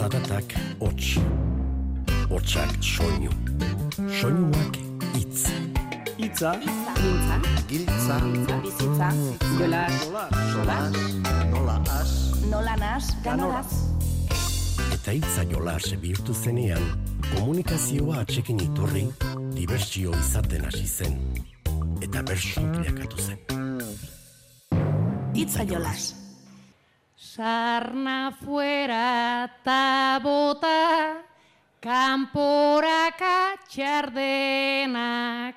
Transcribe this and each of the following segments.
Zaratak hots, hotsak soinu, soinuak itz. Itza, Giltza, Giltza, bizitza, gola, solas, nola as, nola nas, ganoraz. Eta hitza jolas bihurtu zenean, komunikazioa atxekin iturri, dibertsio izaten hasi zen. Eta bersu bilakatu zen. Itza jolas. Sarna fuera ta bota, kanporaka txardenak,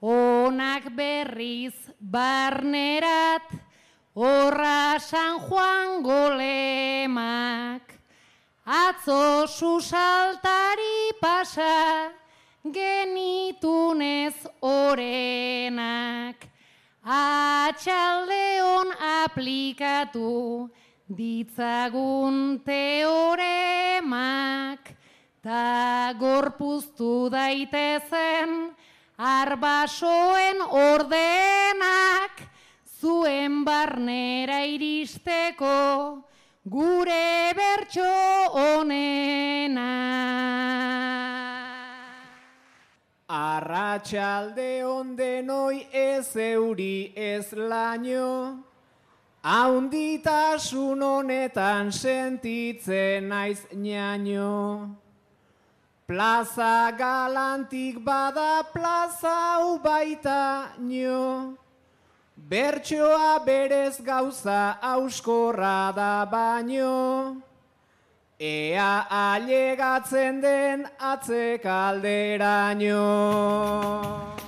onak berriz barnerat, horra San Juan golemak. Atzo susaltari pasa, genitunez orenak. Atxaldeon aplikatu ditzagun teoremak ta gorpuztu daitezen arbasoen ordenak zuen barnera iristeko gure bertso onena. Arratxalde ondenoi ez euri ez laino, haunditasun honetan sentitzen naiz ñaño. Plaza galantik bada plaza ubaita nio, bertsoa berez gauza auskorra da baino. Ea ailegatzen den atzekalderaino.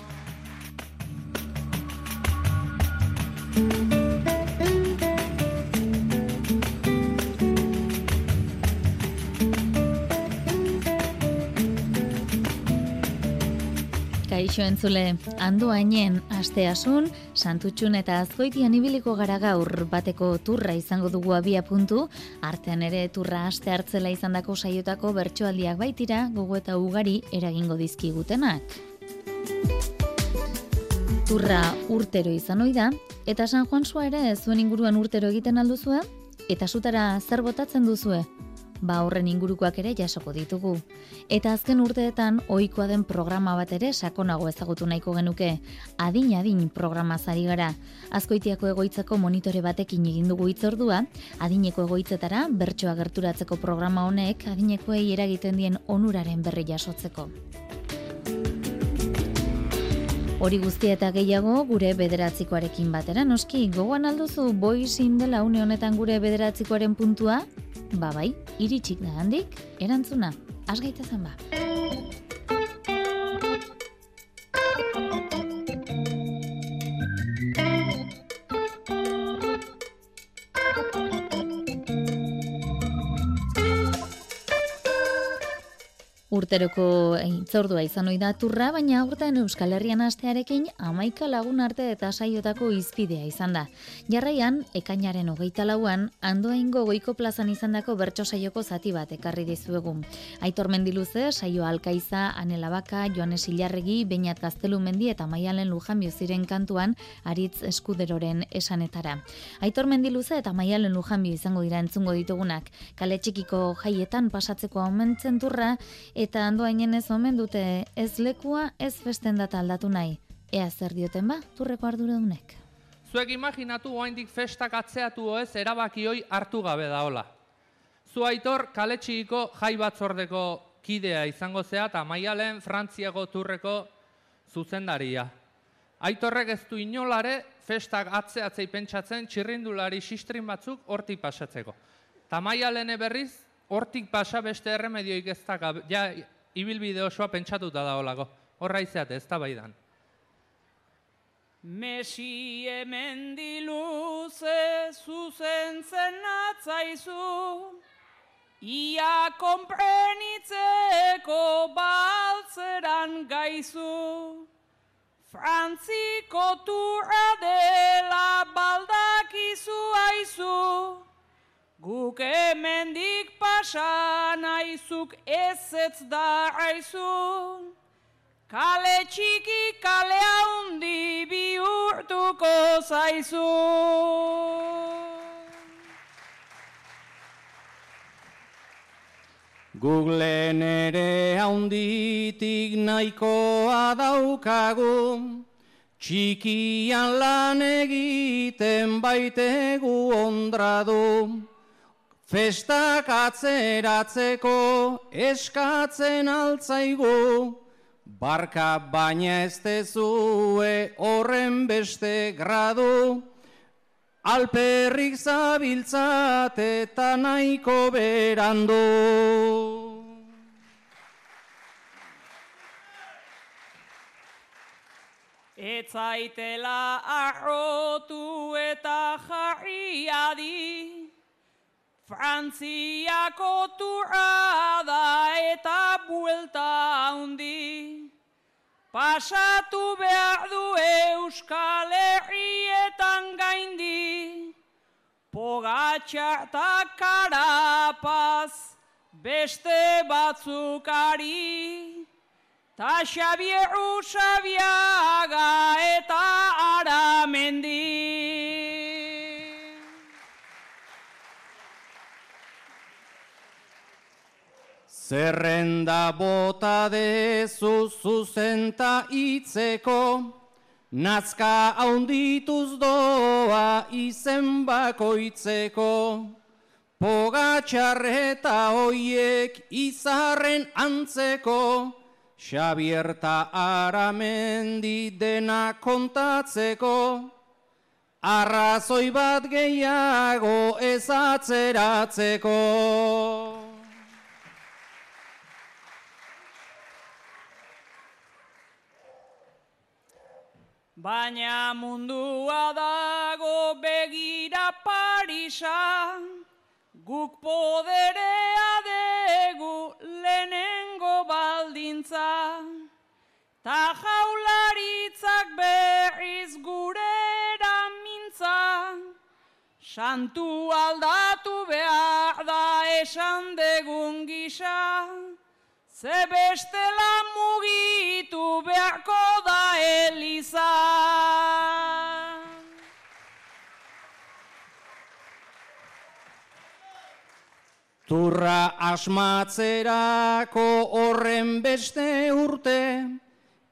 Kaixo entzule, handu hainen asteasun, santutxun eta azkoitian ibiliko gara gaur bateko turra izango dugu abia puntu, artean ere turra aste hartzela izandako saiotako bertsoaldiak baitira gogo eta ugari eragingo dizkigutenak. Turra urtero izan ohi da, eta San Juan Sua ere zuen inguruan urtero egiten alduzue, eta sutara zer botatzen duzue, ba horren ingurukoak ere jasoko ditugu. Eta azken urteetan ohikoa den programa bat ere sakonago ezagutu nahiko genuke. Adin adin programa zari gara. Azkoitiako egoitzako monitore batekin egin dugu hitzordua, adineko egoitzetara bertsoa gerturatzeko programa honek adinekoei eragiten dien onuraren berri jasotzeko. Hori guztia eta gehiago gure bederatzikoarekin batera, noski, gogoan alduzu boizin dela une honetan gure bederatzikoaren puntua? Ba bai, iritsik da handik, erantzuna, asgaitezen ba. Urteroko itzordua izan ohi da turra, baina aurten Euskal Herrian astearekin amaika lagun arte eta saiotako izpidea izan da. Jarraian, ekainaren hogeita lauan, andoaingo goiko plazan izandako bertso saioko zati bat ekarri dizuegu. Aitor Mendiluze, saio Alkaiza, Anela Baka, Joanes Ilarregi, Beñat Gaztelu Mendi eta Maialen Lujanbio ziren kantuan Aritz Eskuderoren esanetara. Aitor Mendiluze eta Maialen Lujanbio izango dira entzungo ditugunak. Kale txikiko jaietan pasatzeko omentzen turra, eta andoainen ez omen dute ez lekua ez festen data aldatu nahi. Ea zer dioten ba, turreko arduradunek. Zuek imaginatu oaindik festak atzeatu ez erabaki hartu gabe daola. Zu aitor kaletxiko jai batzordeko kidea izango zea eta maialen Frantziako turreko zuzendaria. Aitorrek ez du inolare festak atzeatzei pentsatzen txirrindulari sistrin batzuk hortik pasatzeko. Ta maialene berriz hortik pasa beste erremedioik ez da, ja, ibilbide osoa pentsatuta da olako. Horra izeate, ez da baidan. Mesi emendiluze zuzentzen natzaizu, ia konprenitzeko baltzeran gaizu. Frantziko turra dela baldakizu aizu, Guk hemendik pasa naizuk ezetz da aizu. Kale txiki kale haundi bihurtuko zaizu. Googleen ere haunditik nahikoa daukagu, txikian lan egiten baitegu ondradu. Festak atzeratzeko eskatzen altzaigu, barka baina ez tezue horren beste gradu, alperrik zabiltzat eta nahiko berandu. Etzaitela arrotu eta jarri Frantziako turra da eta buelta handi. Pasatu behar du Euskal Herrietan gaindi. Pogatxa eta karapaz beste batzukari. Ta Xabier Usabiaga eta Aramendi. Zerrenda bota dezu zuzenta itzeko, nazka haundituz doa izen bakoitzeko. Pogatxarreta hoiek izarren antzeko, Xabierta aramendi dena kontatzeko, arrazoi bat gehiago ezatzeratzeko. Baina mundua dago begira Parisa, guk poderea degu lehenengo baldintza, ta jaularitzak berriz gure mintza, santu aldatu behar da esan degun gisa, Ze bestela beharko da Eliza. Turra asmatzerako horren beste urte,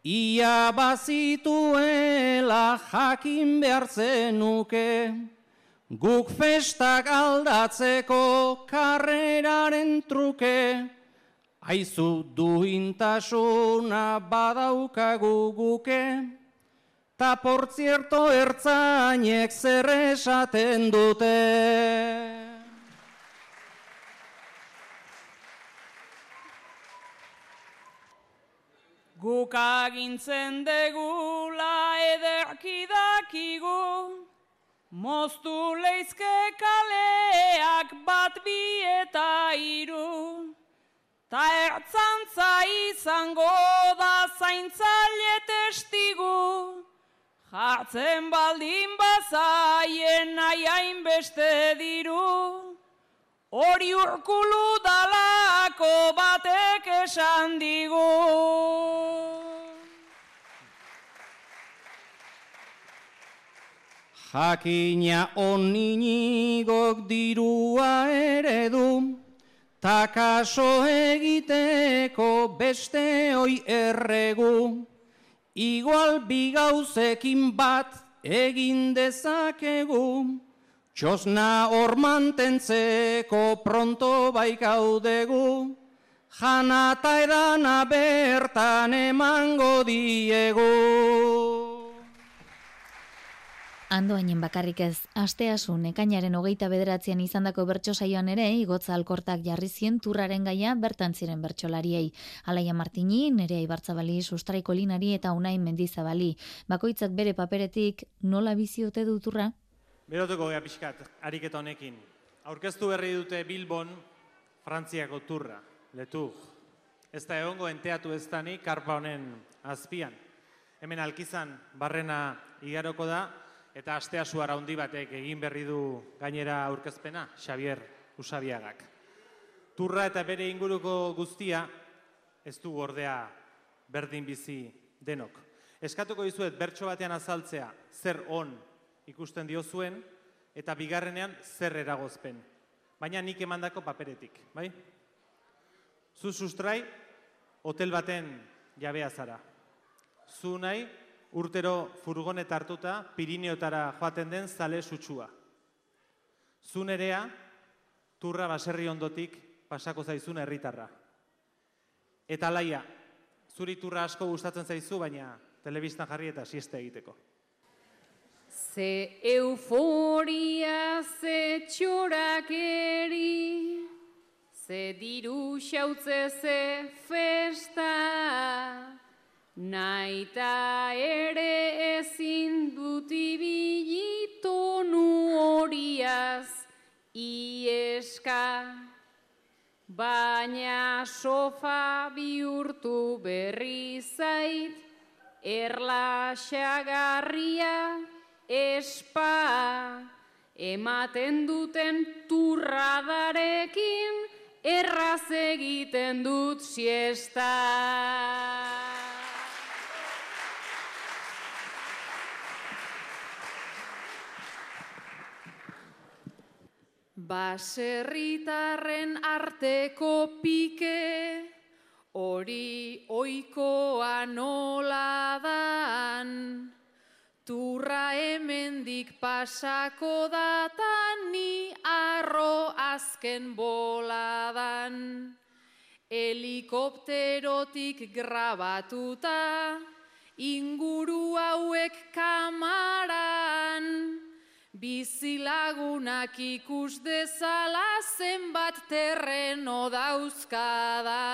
ia bazituela jakin behar zenuke, guk festak aldatzeko karreraren truke, Aizu duintasuna badaukagu guke, ta portzierto ertzainek zer esaten dute. Guk agintzen degula ederki dakigu, moztu leizke kaleak bat bi eta iru. Ta ertzantza izango da zaintzaile testigu, jartzen baldin bazaien nahiain beste diru, hori urkulu dalako batek esan digu. Jakina oninigok dirua eredu, Ta kaso egiteko beste hoi erregu, igual bigauzekin bat egin dezakegu, txosna hor mantentzeko pronto baikaudegu, jana eta edana bertan emango diegu. Ando hainen bakarrik ez, asteasun ekainaren hogeita bederatzean izandako bertso saioan ere, igotza alkortak jarri zien turraren gaia bertan ziren bertsolariei. Alaia Martini, nerea ibartzabali, sustraiko linari eta unain mendizabali. Bakoitzak bere paperetik nola biziote du turra? Beroteko gea pixkat, ariketa honekin. Aurkeztu berri dute Bilbon, Frantziako turra, letu. Ez da egongo enteatu ez dani, karpa honen azpian. Hemen alkizan, barrena igaroko da, Eta astea suara handi batek egin berri du gainera aurkezpena, Xavier Usabiagak. Turra eta bere inguruko guztia ez du ordea berdin bizi denok. Eskatuko dizuet bertso batean azaltzea zer on ikusten dio zuen eta bigarrenean zer eragozpen. Baina nik emandako paperetik, bai? Zu sustrai, hotel baten jabea zara. Zu nahi, urtero furgonet hartuta Pirineotara joaten den zale sutsua. Zu nerea, turra baserri ondotik pasako zaizun herritarra. Eta laia, zuri turra asko gustatzen zaizu, baina telebistan jarri eta sieste egiteko. Ze euforia, ze txorakeri, ze diru xautze, ze festa, naita ere ezin dut ibili tonu horiaz ieska. Baina sofa bihurtu berri zait, erla xagarria espa, ematen duten turradarekin, erraz egiten dut siesta. Baserritarren arteko pike, hori oikoa nola dan. Turra hemendik pasako datan ni arro azken boladan. Helikopterotik grabatuta, inguru hauek kamaran. Bizilagunak ikus dezala zenbat terreno dauzkada.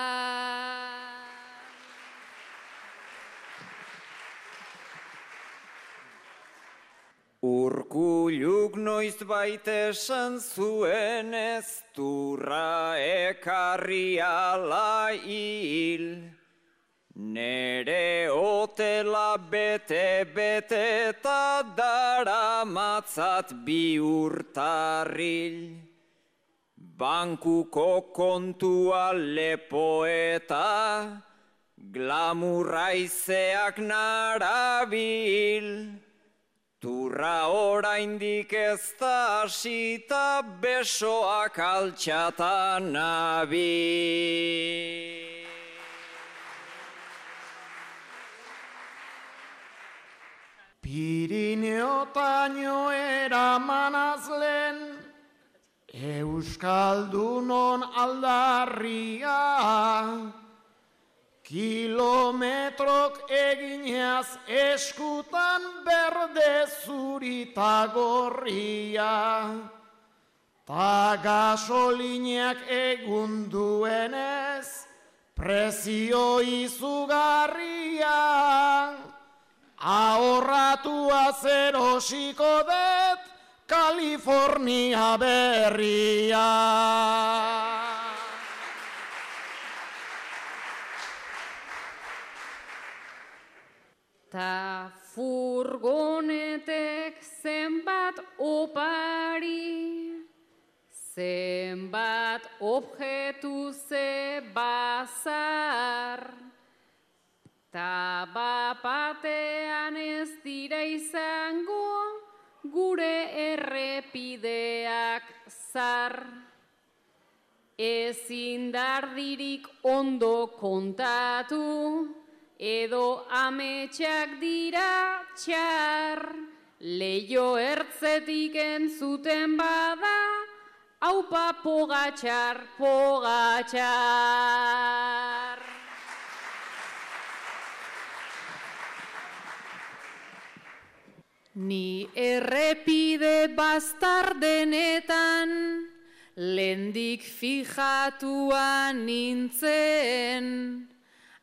Urkuluk noiz baite esan zuen ez turra ekarri ala hil. Nere hotela bete-bete eta dara matzat bi urtarril. Bankuko kontua lepoeta, glamurraizeak narabil. Turra oraindik ez da hasita besoak altxata nabil. Pirineotaino eramanaz lehen, Euskaldunon aldarria, Kilometrok eginez eskutan berde zurita gorria, Ta gasolineak egun duenez, prezio izugarria. Ahorratua zerosiko dut Kalifornia berria. Ta furgonetek zenbat opari, zenbat objetu ze bazar. Ta bapatean ez dira izango gure errepideak zar. Ezin dardirik ondo kontatu, edo ametsak dira txar. Leio ertzetik entzuten bada, haupa pogatxar, pogatxar. Ni errepide bastardenetan, lendik fijatuan nintzen,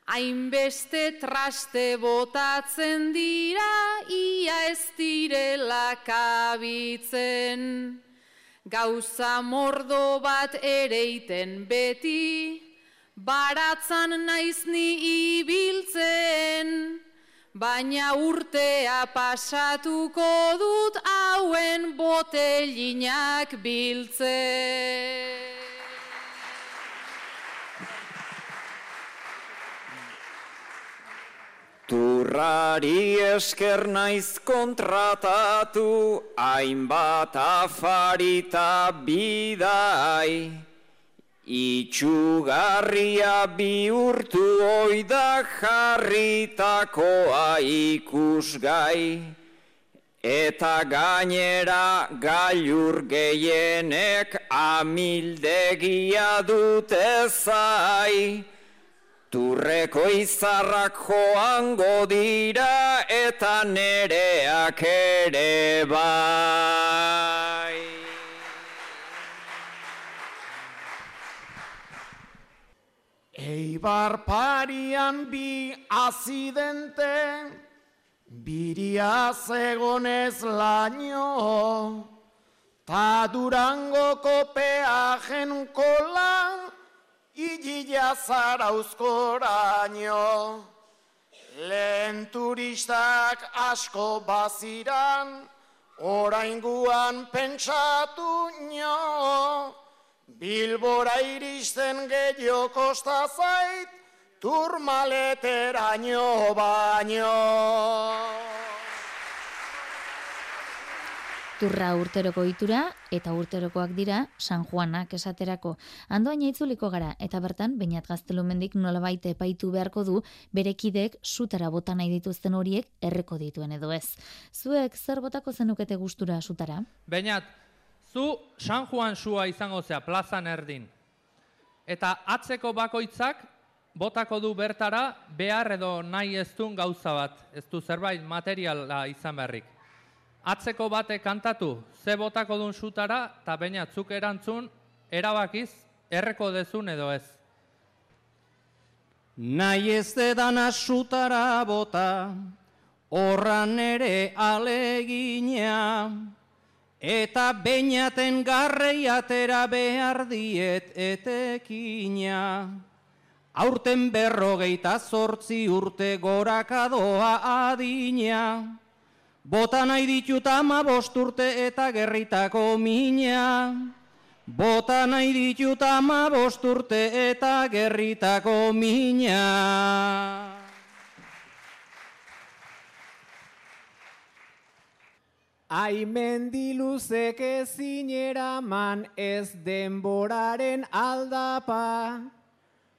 hainbeste traste botatzen dira, ia ez direla kabitzen. Gauza mordo bat ereiten beti, baratzan naiz ni ibiltzen, baina urtea pasatuko dut hauen botelinak biltze. Turrari esker naiz kontratatu, hainbat afarita bidai. Itxugarria bihurtu oida jarritakoa ikusgai, eta gainera gailur gehienek amildegia dute zai. Turreko izarrak joango dira eta nereak ere bai. Eibar parian bi azidente, biria zegonez laino, ta durangoko peajen kola, igila zarauzkoraino. Lehen turistak asko baziran, orainguan pentsatu nio, Bilbora iristen gehiago kosta zait, turmaleteraino baino. Turra urteroko itura eta urterokoak dira San Juanak esaterako. Andoaina itzuliko gara eta bertan bainat gaztelumendik nolabait epaitu beharko du berekidek sutara bota nahi dituzten horiek erreko dituen edo ez. Zuek zer botako zenukete gustura sutara? Bainat, zu San Juan sua izango zea plazan erdin. Eta atzeko bakoitzak botako du bertara behar edo nahi ez duen gauza bat. Ez du zerbait materiala izan beharrik. Atzeko bate kantatu, ze botako duen sutara, eta bainat zuk erantzun, erabakiz, erreko dezun edo ez. Nahi ez dedana sutara bota, horran ere alegina, eta beinaten garrei atera behar diet etekina. Aurten berrogeita zortzi urte gorakadoa adina, bota nahi ditut ama bosturte eta gerritako mina. Bota nahi ditut ama bosturte eta gerritako mina. Aimendiluzek ezin eraman ez denboraren aldapa,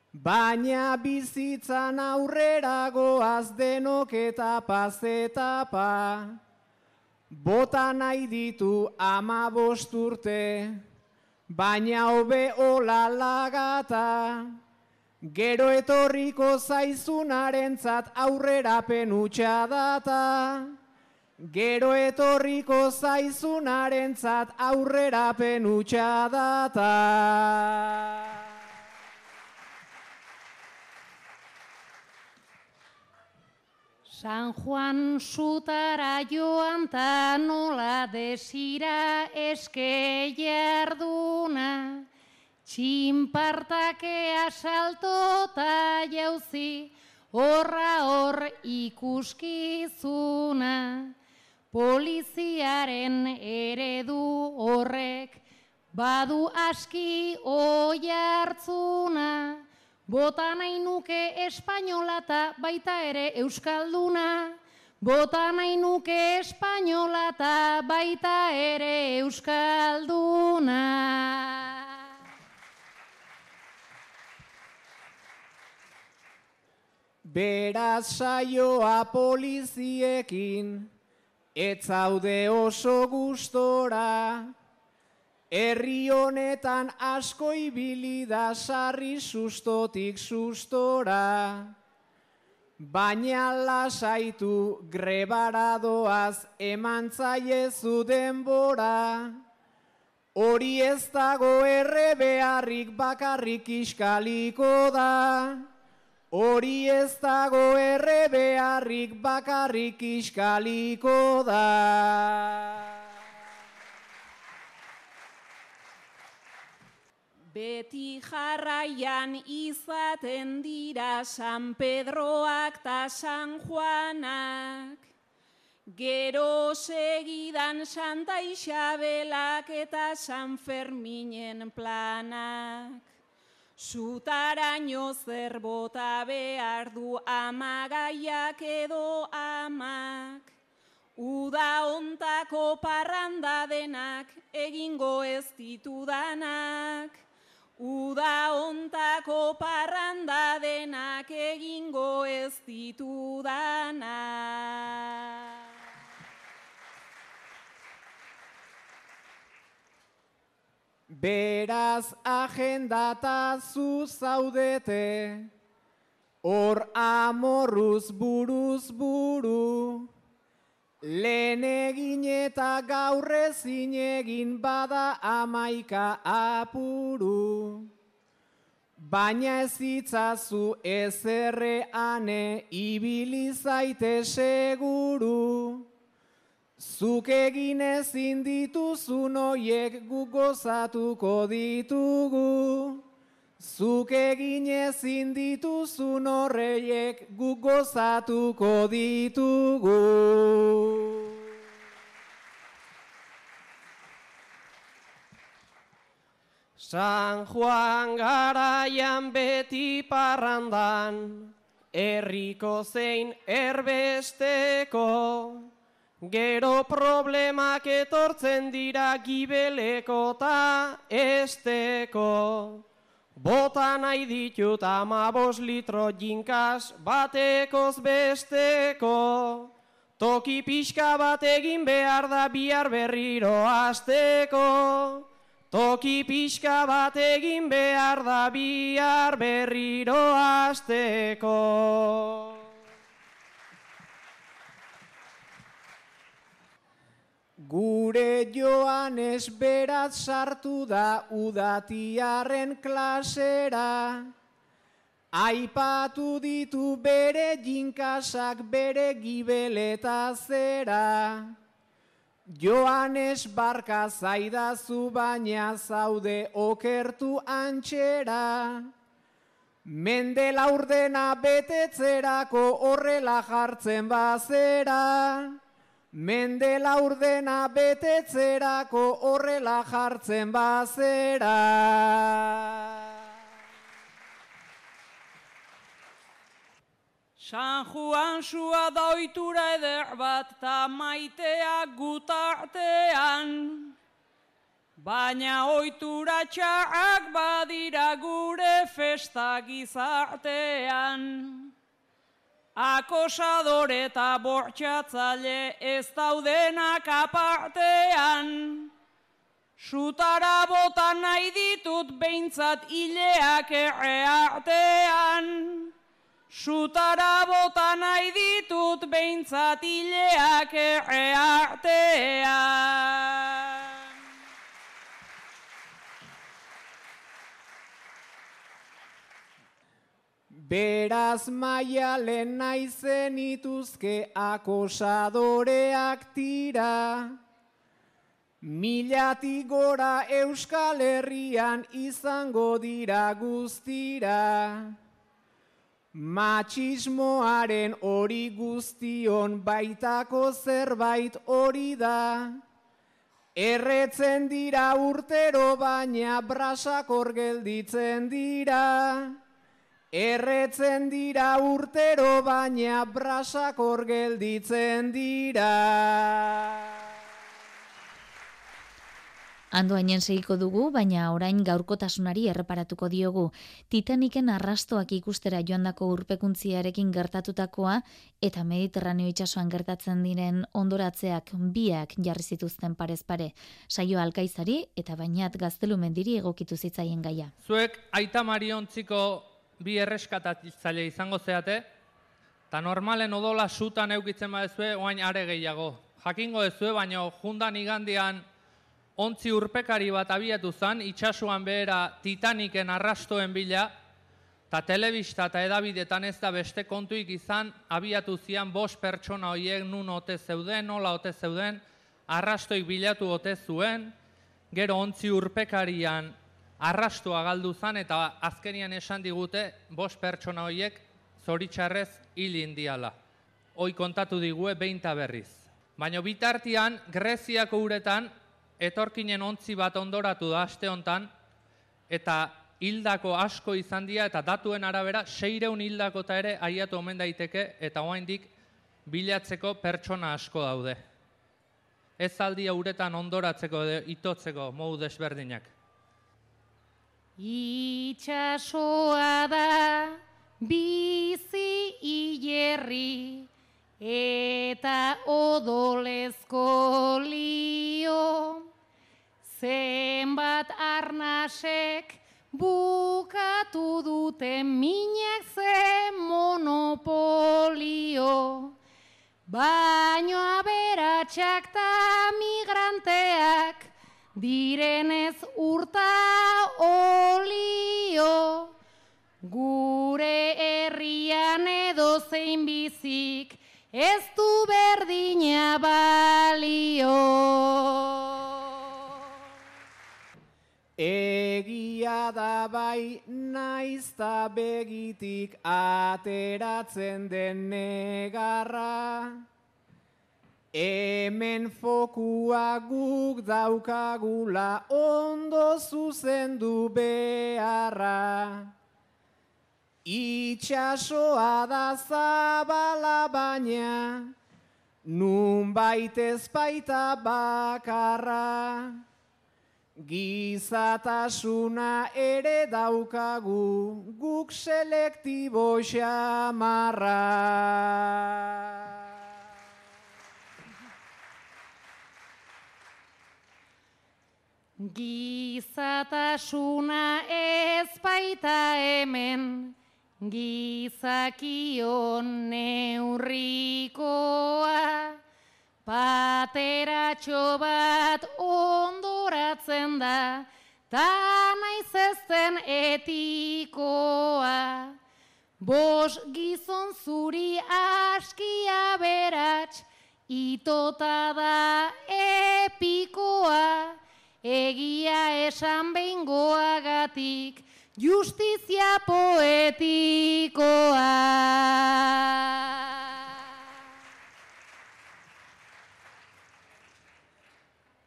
baina bizitzan aurrera goaz denok etapa zetapa. Bota nahi ditu ama bosturte, baina hobe hola lagata. Gero etorriko zaizunarentzat aurrerapen utxa data. Gero etorriko zaizunarentzat aurrerapen utxa data. San Juan sutara joan ta nola desira eske jarduna, txinpartakea salto ta jauzi, horra hor ikuskizuna, poliziaren eredu horrek, badu aski oi hartzuna, Bota nahi nuke espainola eta baita ere euskalduna. Bota nahi nuke espainola eta baita ere euskalduna. Beraz saioa poliziekin, ez zaude oso gustora, Herri honetan asko ibili da sarri sustotik sustora. Baina lasaitu grebaradoaz eman zaiezu denbora. Hori ez dago erre beharrik bakarrik iskaliko da. Hori ez dago erre beharrik bakarrik iskaliko da. Beti jarraian izaten dira San Pedroak ta San Juanak, gero segidan Santa Isabelak eta San Ferminen planak. Zutaraino zer bota behar du amagaiak edo amak, Uda ontako parranda denak egingo ez ditudanak. Uda ontako parranda denak egingo ez ditudana. Beraz agendata zu zaudete, hor amorruz buruz buru, lehen egin eta gaur ezin egin bada amaika apuru. Baina ez itzazu ezerre ane ibili zaite seguru. Zuk egin ezin dituzun oiek gu gozatuko ditugu. Zuk egin ezin dituzun horreiek gu gozatuko ditugu. San Juan garaian beti parrandan, herriko zein erbesteko, gero problemak etortzen dira gibeleko ta esteko. Bota nahi ditut amabos litro jinkas batekoz besteko, toki pixka bat egin behar da bihar berriro asteko. Toki pixka bat egin behar da bihar berriro asteko. Gure joan esberat sartu da udatiarren klasera, Aipatu ditu bere jinkasak bere gibeleta zera. Joanes barka zaidazu baina zaude okertu antxera. Mende laurdena betetzerako horrela jartzen bazera. Mende laurdena betetzerako horrela jartzen bazera. San Juan sua da oitura eder bat ta maitea gutartean. Baina oitura txarrak badira gure festa gizartean. Akosadore eta bortxatzale ez daudenak apartean. Sutara bota nahi ditut behintzat hileak erre artean. Sutara bota nahi ditut behintzat hileak erre. Beraz maialen naizen ituzke akosadoreak tira. Milatik gora Euskal Herrian izango dira guztira. Matxismoaren hori guztion baitako zerbait hori da. Erretzen dira urtero baina brasakor gelditzen dira. Erretzen dira urtero baina brasakor gelditzen dira. Andoainen segiko dugu, baina orain gaurkotasunari erreparatuko diogu. Titaniken arrastoak ikustera joandako urpekuntziarekin gertatutakoa eta Mediterraneo itsasoan gertatzen diren ondoratzeak biak jarri zituzten parez pare. Saio alkaizari eta bainat gaztelumendiri egokitu zitzaien gaia. Zuek aita mariontziko bi erreskatatzaile izango zeate, eta normalen odola sutan eukitzen badezue, oain are gehiago. Jakingo dezue, baina jundan igandian ontzi urpekari bat abiatu zan, itxasuan behera Titaniken arrastoen bila, eta telebista eta edabidetan ez da beste kontuik izan, abiatu zian bost pertsona horiek nun ote zeuden, nola ote zeuden, arrastoik bilatu ote zuen, gero ontzi urpekarian arrastoa galdu zan, eta azkenian esan digute bost pertsona horiek zoritxarrez hil indiala. Hoi kontatu digue behinta berriz. Baina bitartian, Greziako uretan, etorkinen ontzi bat ondoratu da aste hontan eta hildako asko izan dira eta datuen arabera seireun hildako eta ere aiatu omen daiteke eta oraindik bilatzeko pertsona asko daude. Ez aldia uretan ondoratzeko edo itotzeko modu desberdinak. Itxasoa da bizi hilerri eta odolezko lio. Zenbat arnasek bukatu dute minak ze monopolio. Baino aberatxak ta migranteak direnez urta olio. Gure herrian edo zein bizik ez du berdina balio. Egia da bai naizta begitik ateratzen den negarra. Hemen fokua guk daukagula ondo zuzendu beharra. Itxasoa da zabala baina, nun baitez baita bakarra. Gizatasuna ere daukagu guk selektibo xamarra. Gizatasuna ez baita hemen, gizakion neurrikoa, pateratxo bat ondoratzen da, ta naiz ezten etikoa. Bos gizon zuri askia berats, itota da epikoa, egia esan behingoagatik, justizia poetikoa.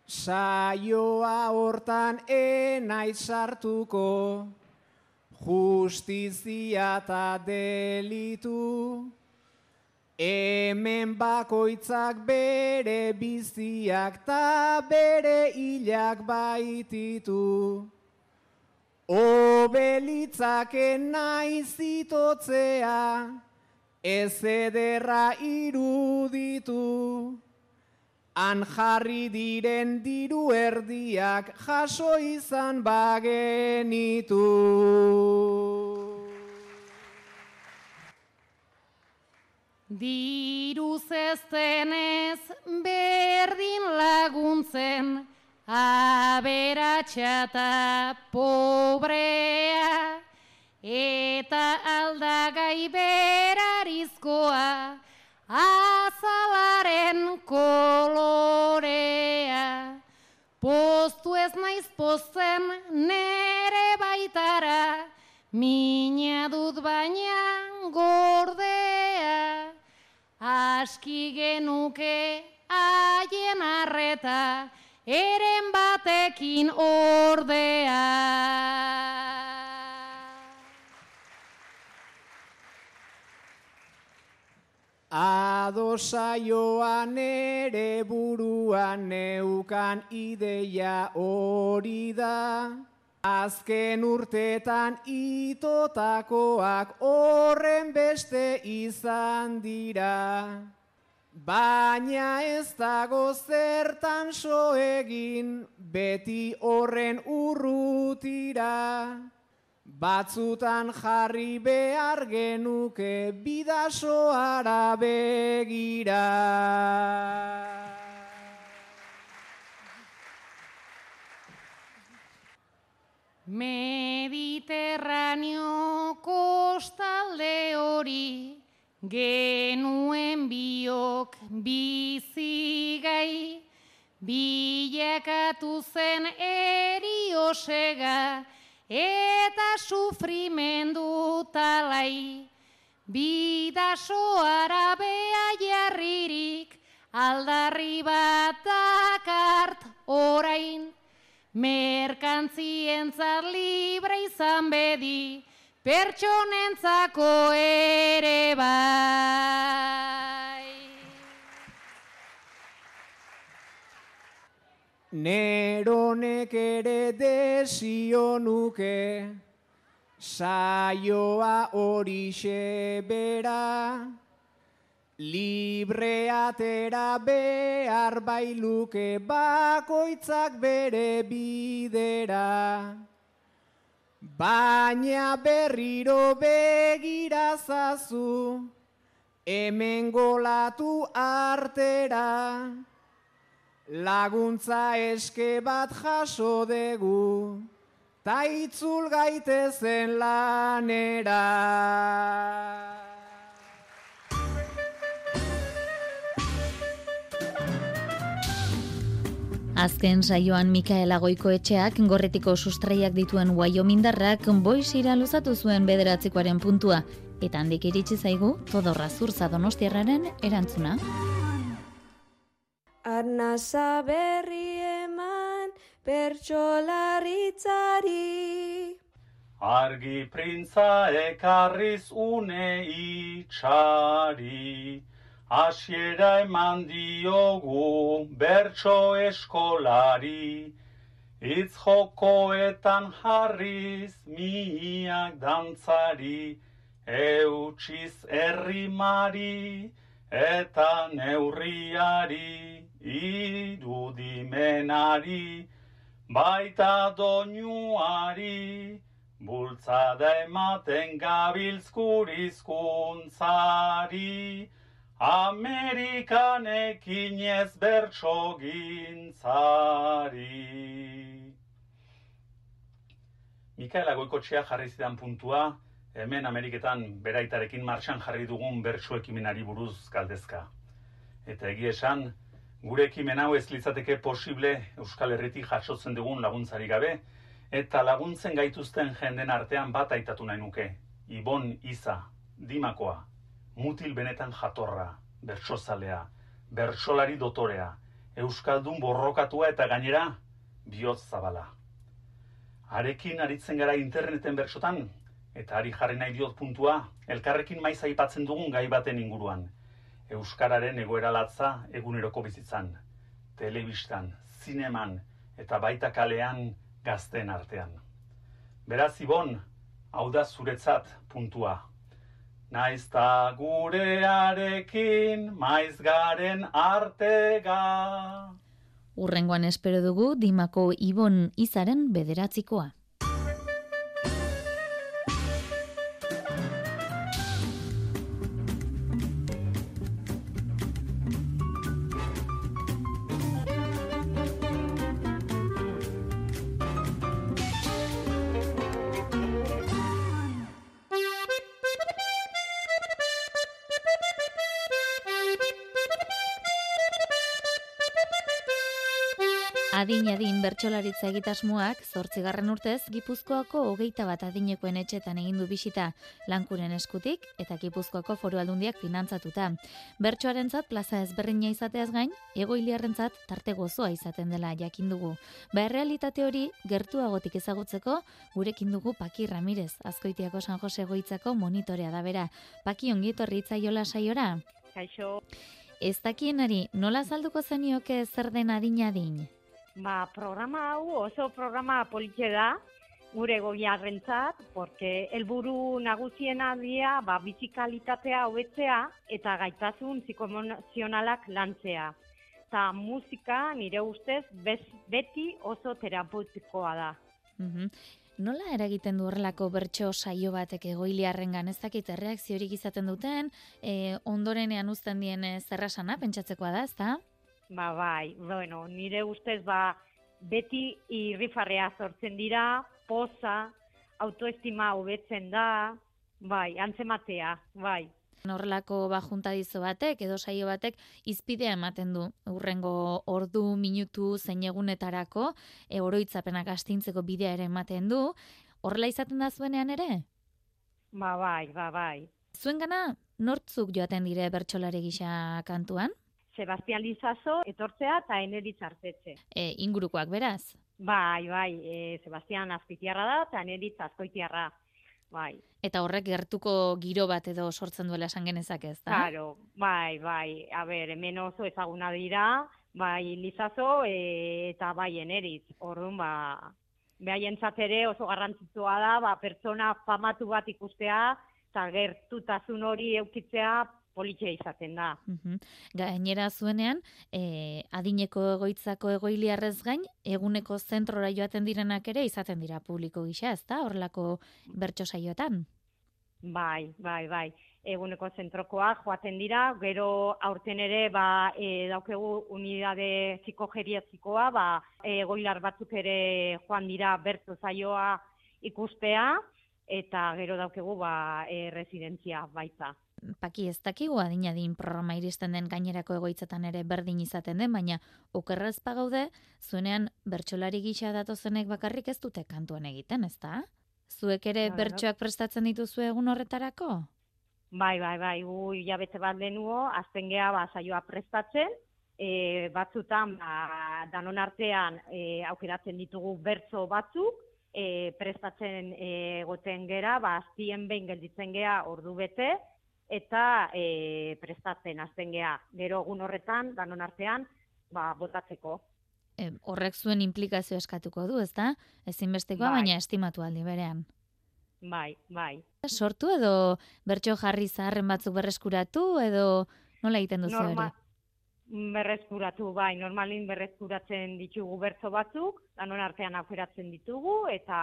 Saioa hortan enaiz sartuko, justizia eta delitu, Hemen bakoitzak bere biziak ta bere hilak baititu. Obelitzake naiz itotzea, ez ederra iruditu. Han jarri diren diru erdiak jaso izan bagenitu. Diruz eztenez berdin laguntzen, aberatxata pobrea, eta aldagai berarizkoa, azalaren kolorea. Postu ez naiz pozen nere baitara, mina dut baina Aski genuke haien arreta, eren batekin ordea. Adosa joan ere buruan neukan ideia hori da. Azken urtetan itotakoak horren beste izan dira. Baina ez dago zertan so egin beti horren urrutira. Batzutan jarri behar genuke bidasoara begira. Mediterraneo kostalde hori genuen biok bizigai bilakatu zen eriosega eta sufrimendu talai. Bidaso arabea jarririk aldarri bat dakart orain. Merkantzientzat libre izan bedi, pertsonentzako ere bai. Neronek ere desio nuke, saioa horixe bera, libre atera behar bailuke bakoitzak bere bidera. Baina berriro begirazazu, hemen golatu artera. Laguntza eske bat jaso dugu, ta itzul gaitezen lanera. Azken saioan Mikaela Goikoetxeak gorretiko sustraiak dituen Wyomindarrak boisira luzatu zuen bederatzikoaren puntua, eta handik iritsi zaigu Todorra Zurza Donostiarraren erantzuna. Arnasa berri eman pertsolaritzari. Argi printza ekarriz une itxari. Asiera eman diogu bertso eskolari. Itz jokoetan jarriz miak dantzari. Eutxiz errimari eta neurriari. Irudimenari baita doinuari. Bultzada ematen gabilzkurizkuntzari. Amerikanekin ez bertso gintzari. Mikaela Goikotxea jarri zidan puntua, hemen Ameriketan beraitarekin martxan jarri dugun bertso ekimenari buruz galdezka. Eta egia esan, gure ekimen hau ez litzateke posible Euskal Herritik jasotzen dugun laguntzari gabe, eta laguntzen gaituzten jenden artean bat aitatu nahi nuke. Ibon Iza, Dimakoa, mutil benetan jatorra, bertsozalea, bertsolari dotorea, euskaldun borrokatua eta gainera bihotz zabala. Arekin aritzen gara interneten bertsotan, eta ari jarri nahi diot puntua, elkarrekin maiz aipatzen dugun gai baten inguruan. Euskararen egoera latza eguneroko bizitzan, telebistan, zineman eta baita kalean gazten artean. Beraz, Ibon, hau da zuretzat puntua. Naiz ta gurearekin maiz garen artega. Urrengoan espero dugu Dimako Ibon Izaren bederatzikoa. Adin adin bertsolaritza egitasmoak zortzigarren urtez Gipuzkoako hogeita bat adinekoen etxetan egin du bisita lankuren eskutik eta Gipuzkoako foru aldundiak finantzatuta. Bertsoarentzat plaza ezberdina izateaz gain, egoiliarrentzat tarte gozoa izaten dela jakin dugu. Ba errealitate hori gertuagotik ezagutzeko gurekin dugu Paki Ramirez, Azkoitiako San Jose goitzako monitorea da bera. Paki ongi etorri itzaiola saiora. Kaixo. Ez dakienari, nola salduko zenioke zer den adin adin? Ba, programa hau oso programa politxe da, gure goiarrentzat, porque helburu nagusiena dira ba, bizikalitatea hobetzea eta gaitasun psikoemozionalak lantzea. Ta musika, nire ustez, bez, beti oso terapeutikoa da. Mhm. Nola eragiten du horrelako bertso saio batek egoiliarrengan ez dakit erreakziorik izaten duten, e, ondorenean uzten dien e, zerrasana pentsatzekoa da, ezta? Ba, bai, bueno, nire ustez ba, beti irrifarrea sortzen dira, poza, autoestima hobetzen da, bai, antzematea, bai. Horrelako ba juntadizo batek edo saio batek izpidea ematen du urrengo ordu minutu zein egunetarako e, oroitzapenak astintzeko bidea ere ematen du. Horrela izaten da zuenean ere? Ba, bai, ba, bai. Zuengana nortzuk joaten dire bertsolari gisa kantuan? Sebastian Lizazo etortzea eta eneritz hartetxe. E, ingurukoak beraz? Bai, bai, e, Sebastian azpitiarra da eta eneritz azkoitiarra. Bai. Eta horrek gertuko giro bat edo sortzen duela esan genezak ez, da? Claro, bai, bai. A ber, hemen oso ezaguna dira, bai Lizazo e, eta bai Eneriz. Orduan ba behaientzat ere oso garrantzitsua da ba pertsona famatu bat ikustea eta gertutasun hori eukitzea politxe izaten da. Gainera zuenean, e, adineko egoitzako egoiliarrez gain, eguneko zentrora joaten direnak ere izaten dira publiko gisa, ezta? Horrelako bertso saioetan. Bai, bai, bai. Eguneko zentrokoak joaten dira, gero aurten ere ba, e, daukegu unidade psikogeriatzikoa, ba, egoilar batzuk ere joan dira bertso saioa ikuspea, eta gero daukegu ba, e, residentzia baita. Paki ez dakigu adinadin programa iristen den gainerako egoitzetan ere berdin izaten den, baina okerrez pagaude, zuenean bertsolari gisa datozenek bakarrik ez dute kantuan egiten, ezta? Zuek ere Bai, bertsoak prestatzen dituzu egun horretarako? Bai, bai, bai, gu hilabete bat lehenuo, azten geha ba, saioa prestatzen, e, batzutan ba, danon artean e, aukeratzen ditugu bertso batzuk, e, prestatzen e, egoten gera, ba, aztien behin gelditzen gea ordu bete, eta e, prestatzen azten geha. Gero egun horretan, danon artean, ba, botatzeko. E, horrek zuen implikazio eskatuko du, ezta? Ezinbestekoa, Bai. baina estimatu aldi berean. Bai, bai. Sortu edo bertso jarri zaharren batzuk berreskuratu edo nola egiten duzu Norma, hori? berreskuratu, bai, normalin berreskuratzen ditugu bertso batzuk, danon artean aukeratzen ditugu, eta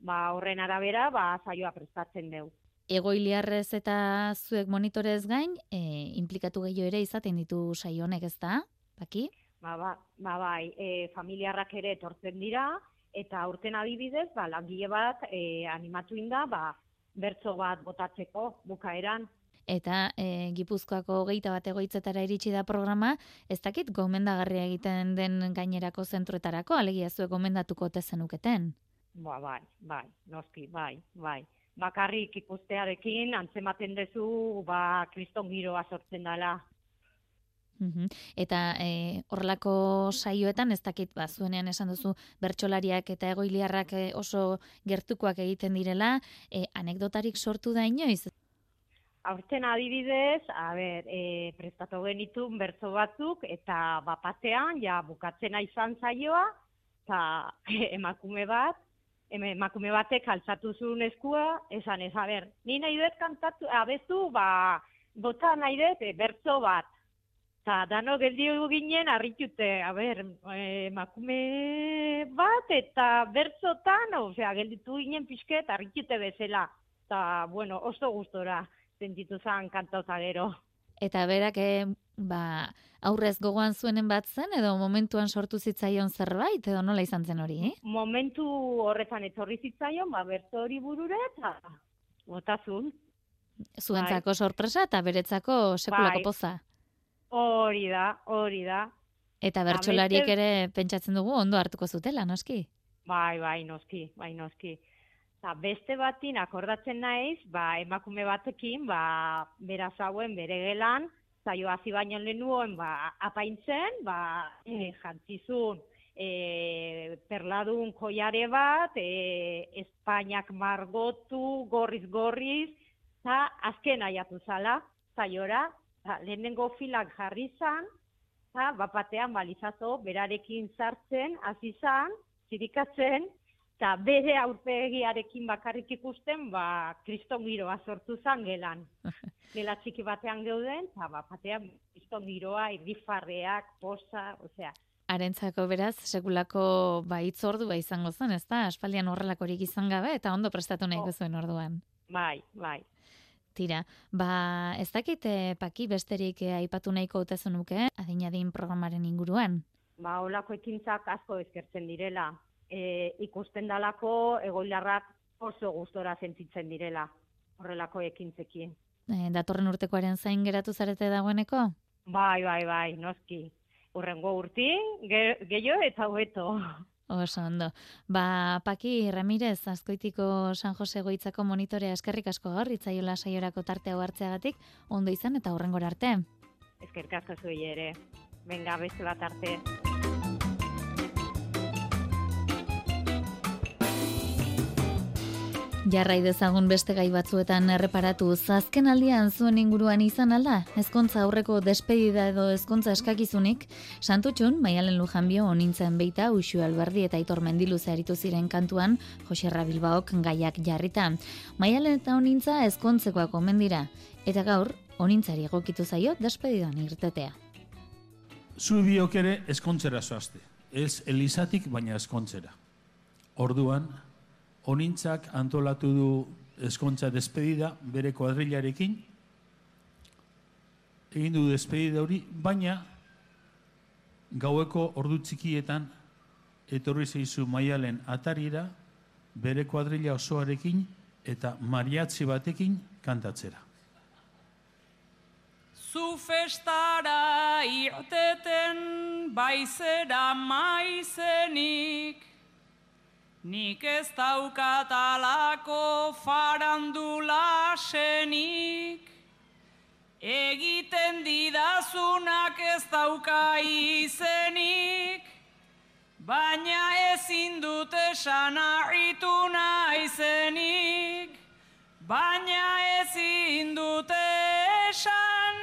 ba, horren arabera, ba, saioa prestatzen dugu. Egoiliarrez eta zuek monitorez gain, e, implikatu gehiago ere izaten ditu saio honek, ezta? Paki? Ba, ba, ba bai, e, familiarrak ere etortzen dira, eta aurten adibidez, ba, langile bat e, animatu inda, ba, bertso bat botatzeko bukaeran. Eta e, Gipuzkoako geita bat egoitzetara iritsi da programa, ez dakit gomendagarria egiten den gainerako zentroetarako, alegia zuek gomendatuko ote zenuketen. Ba, bai, bai, noski, bai, bai. Bakarrik ikustearekin antzematen duzu, ba, kriston giroa sortzen dela. Eta e, horrelako saioetan ez dakit ba, zuenean esan duzu bertsolariak eta egoiliarrak e, oso gertukoak egiten direla, e, anekdotarik sortu da inoiz? Aurten adibidez, a ber, e, prestatu genitun bertso batzuk, eta bapatean, ja, bukatzena izan zaioa, eta emakume bat, emakume batek altzatu zuen eskua, esan ez, a ber, ni nahi dut kantatu, abezu, ba, bota nahi dut e, bertso bat. Eta dano geldiu ginen harritute, a ber, e, emakume bat eta bertzotan, osea, gelditu ginen pixket harritute bezala. Eta, bueno, oso gustora sentitu zen kantauta gero. Eta berak ba, aurrez gogoan zuenen bat zen edo momentuan sortu zitzaion zerbait edo nola izan zen hori? Eh? Momentu horretan etorri zitzaion, ba, bertso hori burure eta botazun. Zuentzako sorpresa eta beretzako sekulako Bai. poza. Hori da, hori da. Eta Eta bertsolariek ere pentsatzen dugu ondo hartuko zutela, noski? Bai, bai, noski, bai, noski. Eta beste batin akordatzen naiz, ba, emakume batekin, ba, beraz hauen bere gelan, zaio hasi baino lehenuen, ba, apaintzen, ba, e, jantzizun, e, perladun koiare bat, e, Espainiak margotu, gorriz gorriz, eta azken aiatu zala, zaiora, eta lehenengo filak jarri zan, eta bapatean balizazo, berarekin sartzen, hasi zan, zirikatzen, eta bere aurpegiarekin bakarrik ikusten, ba, kriston giroa sortu zan gelan. Gela txiki batean geuden, eta bapatean kriston giroa, irrifarreak, posa, osea, Arentzako beraz, sekulako ba, itzordua izango zen, ez da? Aspaldian horrelakorik izan gabe eta ondo prestatu nahiko zuen orduan. bai, bai. Tira, ba, ez dakit eh, paki besterik eh, aipatu nahiko ote zenuke, adinadin programaren inguruan. ba, olako ekintzak asko eskertzen direla. E, ikusten dalako egoilarrak oso gustora sentitzen direla horrelako ekintzekin. E, datorren urtekoaren zain geratu zarete dagoeneko? Bai, bai, bai, noski. Urrengo urti, ge, gehiago eta hobeto. Oso ondo. Ba, Paki Ramirez, azkoitiko San Jose goitzako monitorea eskerrik asko gaur, itzaiola saiorako tarte hau hartzeagatik, ondo izan eta hurrengora arte. Eskerrik asko zuei ere. Venga, beste bat arte. Jarrai dezagun beste gai batzuetan erreparatu, azken aldian zuen inguruan izan alda, ezkontza aurreko despedida edo ezkontza eskakizunik, santutxun, maialen lujanbio onintzen beita, usu alberdi eta itor mendilu zeharitu ziren kantuan, Joserra Bilbaok gaiak jarrita. Maialen eta onintza ezkontzekoak omen dira, eta gaur, onintzari egokitu zaio despedidan irtetea. Zu biok ere eskontzera zoazte. Ez elizatik, baina eskontzera. Orduan, onintzak antolatu du eskontza despedida bere kuadrilarekin, egin du despedida hori, baina gaueko ordu txikietan etorri zeizu maialen atarira bere kuadrila osoarekin eta mariatzi batekin kantatzera. Zu festara irteten baizera maizenik, nik ez daukat alako farandula senik, egiten didazunak ez dauka izenik, baina ezin dut esan arritu naizenik, baina ezin dut esan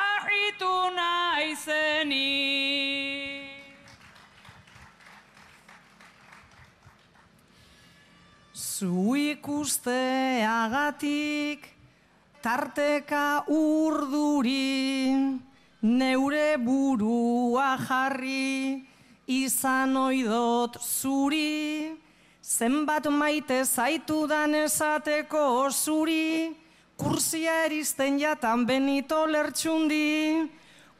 arritu naizenik. Zu ikusteagatik tarteka urduri neure burua jarri izan oidot zuri. Zenbat maite zaitudan esateko zuri kursia erizten jatan benito lertxundi.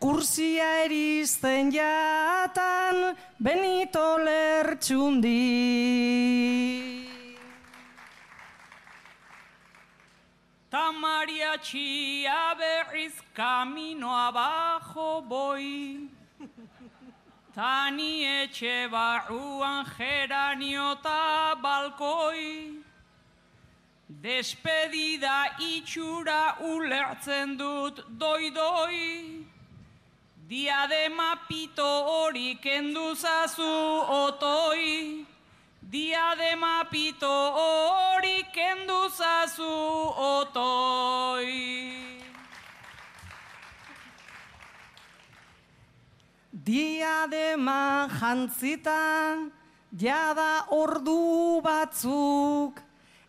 Kursia erizten jatan benito lertxundi Ta mariatxia berriz kamino abajo boi. Ta ni etxe barruan geranio ta balkoi. Despedida itxura ulertzen dut doi-doi. Diadema pito hori kenduzazu otoi. Diadema pito hori kenduzazu otoi. Diadema jantzitan, jada ordu batzuk,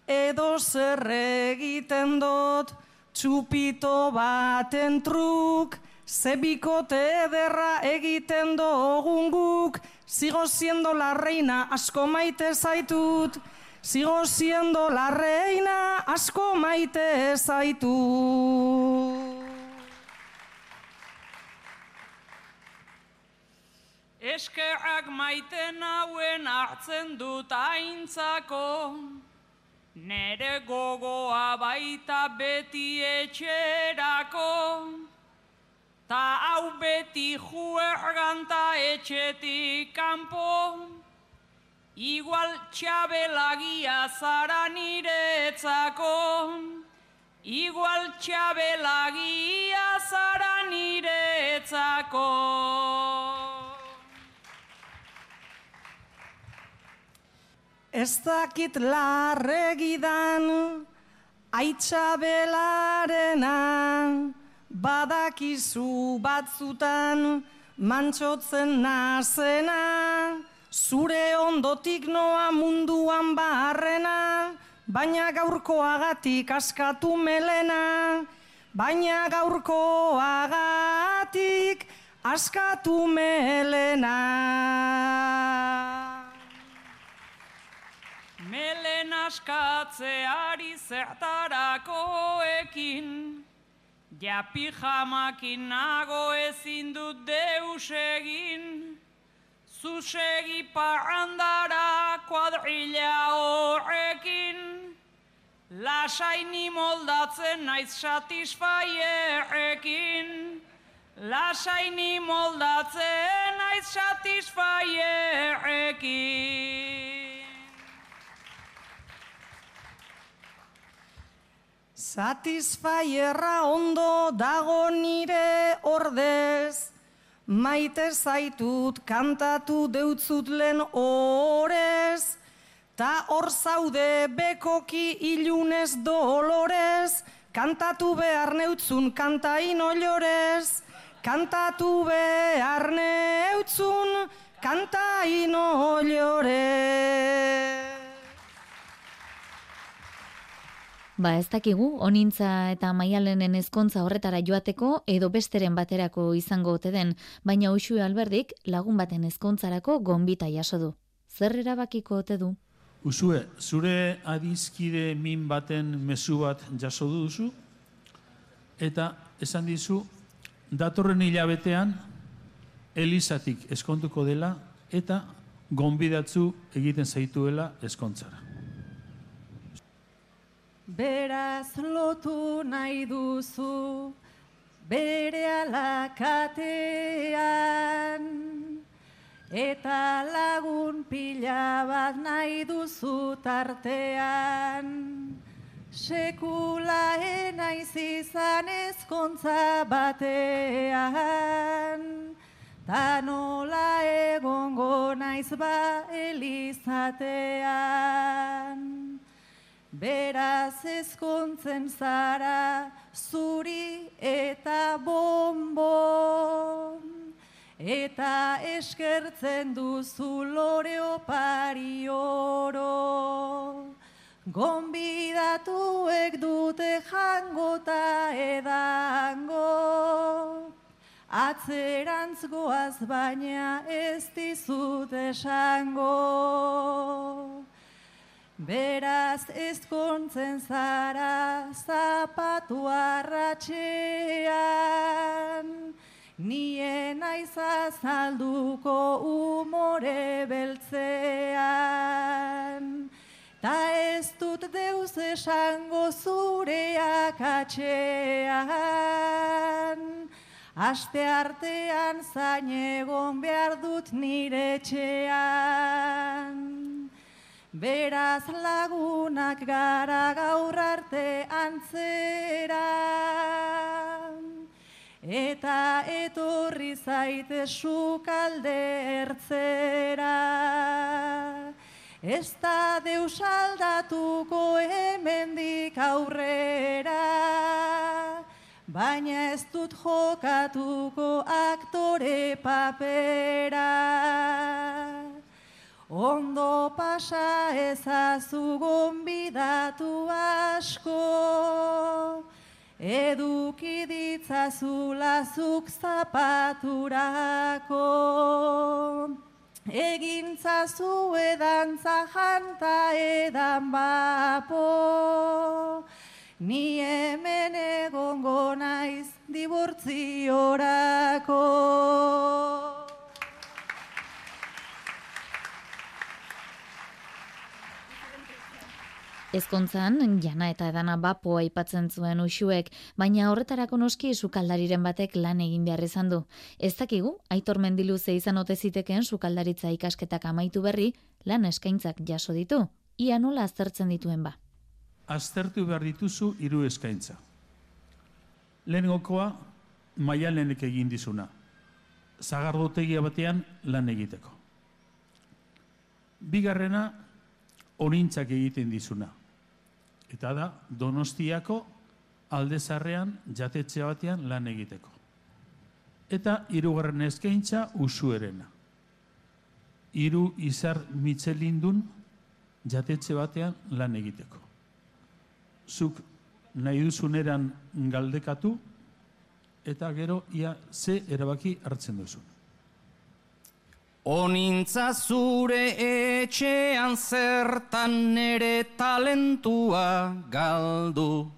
edo zer egiten dut, txupito baten truk, zebikote ederra egiten dogun guk, sigo siendo la reina, asko maite zaitut, sigo siendo la reina, asko maite zaitut. Eskerrak maite nauen hartzen dut aintzako, nere gogoa baita beti etxerako, ta hau beti juerganta etxetik kanpo, igual txabelagia zara niretzako, igual txabelagia zara niretzako. Ez dakit larregidan, aitzabelarena, badakizu batzutan, mantxotzen nazena, zure ondotik noa munduan barrena, baina gaurkoagatik askatu melena, baina gaurkoagatik askatu melena. Melen askatzeari zertarakoekin, ja pijamakin nago ezin dut deus egin, zuzegi parrandara kuadrilla horrekin, lasaini moldatzen naiz satisfaierrekin, lasaini moldatzen naiz satisfaierrekin. Satisfaierra ondo dago nire ordez, maite zaitut kantatu deutzut lehen orez, Ta hor zaude bekoki ilunez dolorez, kantatu behar neutzun kantain olorez, kantatu behar neutzun kantain olorez. Ba, ez dakigu, onintza eta maialenen ezkontza horretara joateko edo besteren baterako izango ote den, baina Uxue Alberdik lagun baten ezkontzarako gonbita jaso du. Zer erabakiko ote du? Usue, zure adizkide min baten mezu bat jaso duzu, eta esan dizu, datorren hilabetean, Elizatik eskontuko dela, eta gonbidatzu egiten zaituela eskontzara. Beraz lotu nahi duzu bere alakatean. Eta lagun pila bat nahi duzu tartean. Sekula enaiz izan ezkontza batean. Ta nola egongo naiz ba elizatean Beraz ezkontzen zara zuri eta bonbon. Eta eskertzen duzu lore opari oro. Gonbidatuek dute jango ta edango. Atzerantz goaz baina ez dizut esango Beraz ezkontzen zara zapatu arratxean, nien aizazalduko umore beltzean. Ta ez dut deuz esango zureak atxean, aste artean zain behar dut nire txean. Beraz lagunak gara gaur arte antzera. Eta etorri zaite sukalde ertzera. Ez da deus aldatuko hemendik aurrera. Baina ez dut jokatuko aktore papera Ondo pasa ezazu gonbidatu asko, eduki ditzazula zuk zapaturako. Egintzazu edantza janta edan bapo, ni hemen egongo naiz dibortziorako. Ezkontzan, jana eta edana bapo aipatzen zuen usuek, baina horretarako noski sukaldariren batek lan egin behar izan du. Ez dakigu, aitor mendiluze izan ote zitekeen sukaldaritza ikasketak amaitu berri, lan eskaintzak jaso ditu. Ia nola aztertzen dituen ba? Aztertu behar dituzu hiru eskaintza. Lehenengokoa, maialenek egin dizuna. Zagardotegia batean lan egiteko. Bigarrena, onintzak egiten dizuna. Eta da, donostiako aldezarrean jatetxe batean lan egiteko. Eta hirugarren eskaintza usuerena. Hiru izar mitzelindun jatetxe batean lan egiteko. Zuk nahi duzuneran galdekatu eta gero ia ze erabaki hartzen duzu. Onintza zure etxean zertan nere talentua galdu.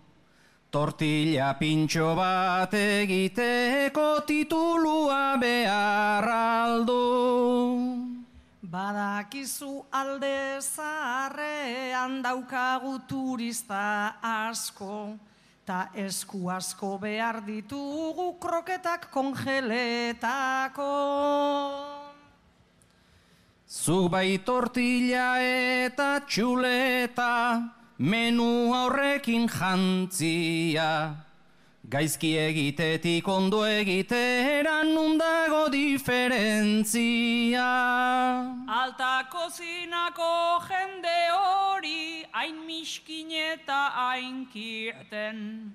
Tortilla pintxo bat egiteko titulua behar aldu. Badakizu alde zaharrean daukagu turista asko, ta esku asko behar ditugu kroketak kongeletako. Zuk bai tortilla eta txuleta, menu horrekin jantzia. Gaizki egitetik ondo egiteran nundago diferentzia. Alta kozinako jende hori, hain miskin eta hain kirten.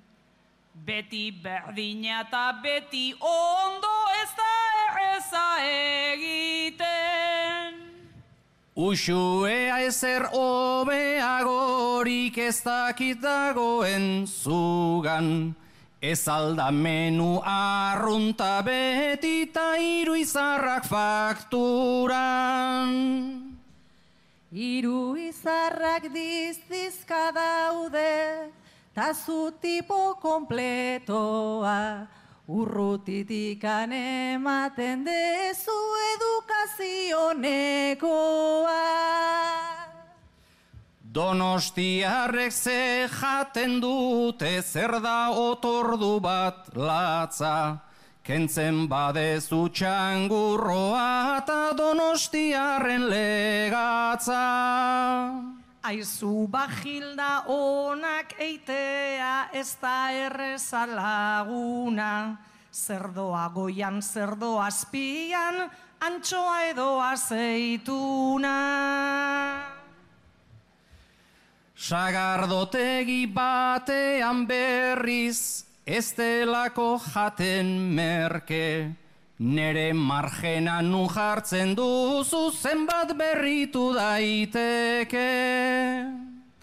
Beti berdina eta beti ondo ez da erreza egiten. Uxuea ezer obeagorik ez dakit dagoen zugan. Ez alda menu arrunta beti ta hiru izarrak fakturan. Hiru izarrak dizdizka daude, ta zu tipo kompletoa. Urrutitikan ematen dezu edukazionekoa. Donostiarrek ze jaten dute zer da otordu bat latza. Kentzen badezu txangurroa eta donostiarren legatza. Aizu bajilda onak eitea ez da erreza laguna. Zerdoa goian, zerdoa azpian, antxoa edo azeituna. Sagardotegi batean berriz, ez delako jaten merke. Nere margena nun jartzen duzu zenbat berritu daiteke.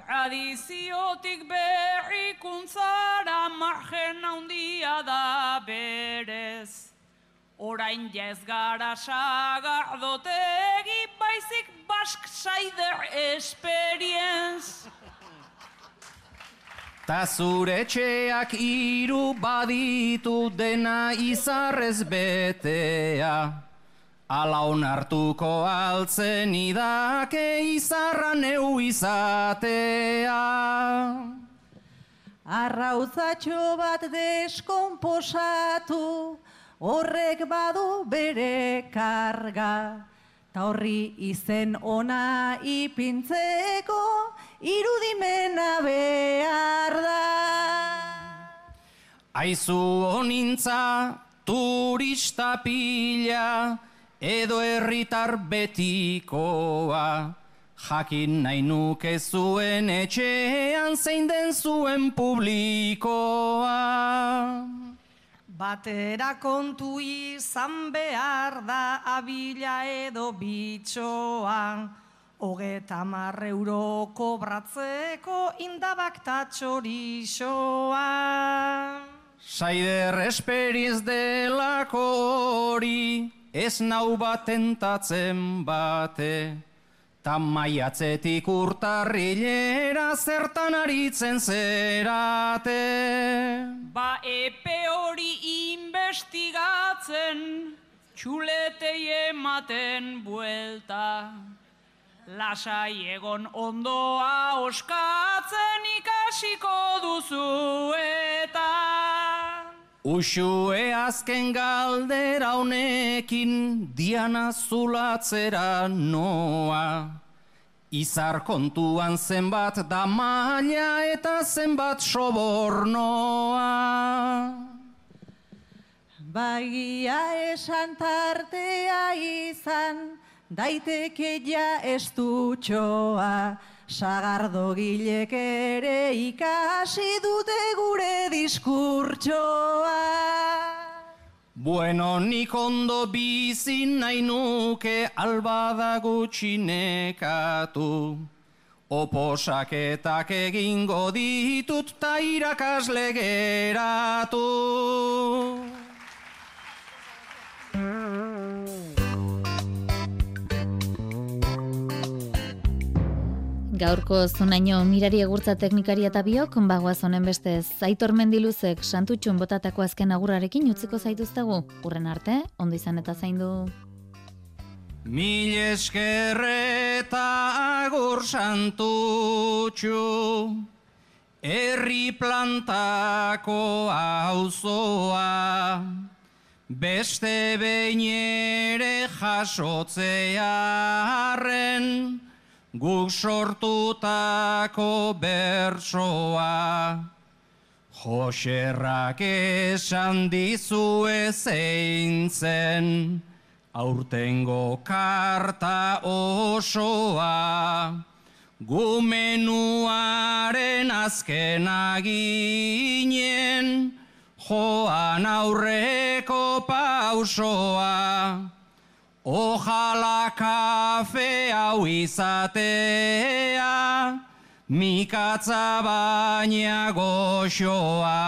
Tradiziotik berrikuntzara margen handia da berez. Orain jaz gara sagardotegi baizik bask saider experience. Ta zure etxeak hiru baditu dena izarrez betea. Ala onartuko altzen idake izarra neu izatea. Arrauzatxo bat deskomposatu, horrek badu bere karga. Ta horri izen ona ipintzeko, irudimena behar da. Aizu honintza, turista pila, edo herritar betikoa. Jakin nahi nuke zuen etxean zein den zuen publikoa. Batera kontu izan behar da abila edo bitxoa. Hogeta mar euro kobratzeko indabak ta txorixoa. Saider esperiz delako hori, ez nau bat tentatzen bate. Ta maiatzetik urtarrilera zertan aritzen zerate. Ba epe hori investigatzen, txuletei ematen buelta. Lasai egon ondoa oskatzen ikasiko duzu eta. Uxue azken galdera honekin diana zulatzera noa. Izar kontuan zenbat da maila eta zenbat sobornoa. Bagia esan tartea izan, daiteke ja estutxoa, sagardo gilek ere ikasi dute gure diskurtsoa. Bueno, nik ondo bizi nahi nuke albada gutxi nekatu. Oposaketak egingo ditut ta irakasle geratu. Gaurko zunaino mirari egurtza teknikari eta biok, bagoaz honen bestez, Aitor Mendiluzek santutxun botatako azken agurrarekin utziko zaituztegu. Urren arte, ondo izan eta zaindu. Mil eskerreta agur santutxu, herri plantako auzoa, beste behin ere jasotzearen, guk sortutako bersoa. Joserrak esan dizue zein zen, aurtengo karta osoa, gumenuaren azkena ginen, joan aurreko pausoa. Ojala kafe hau izatea, mikatza baina goxoa.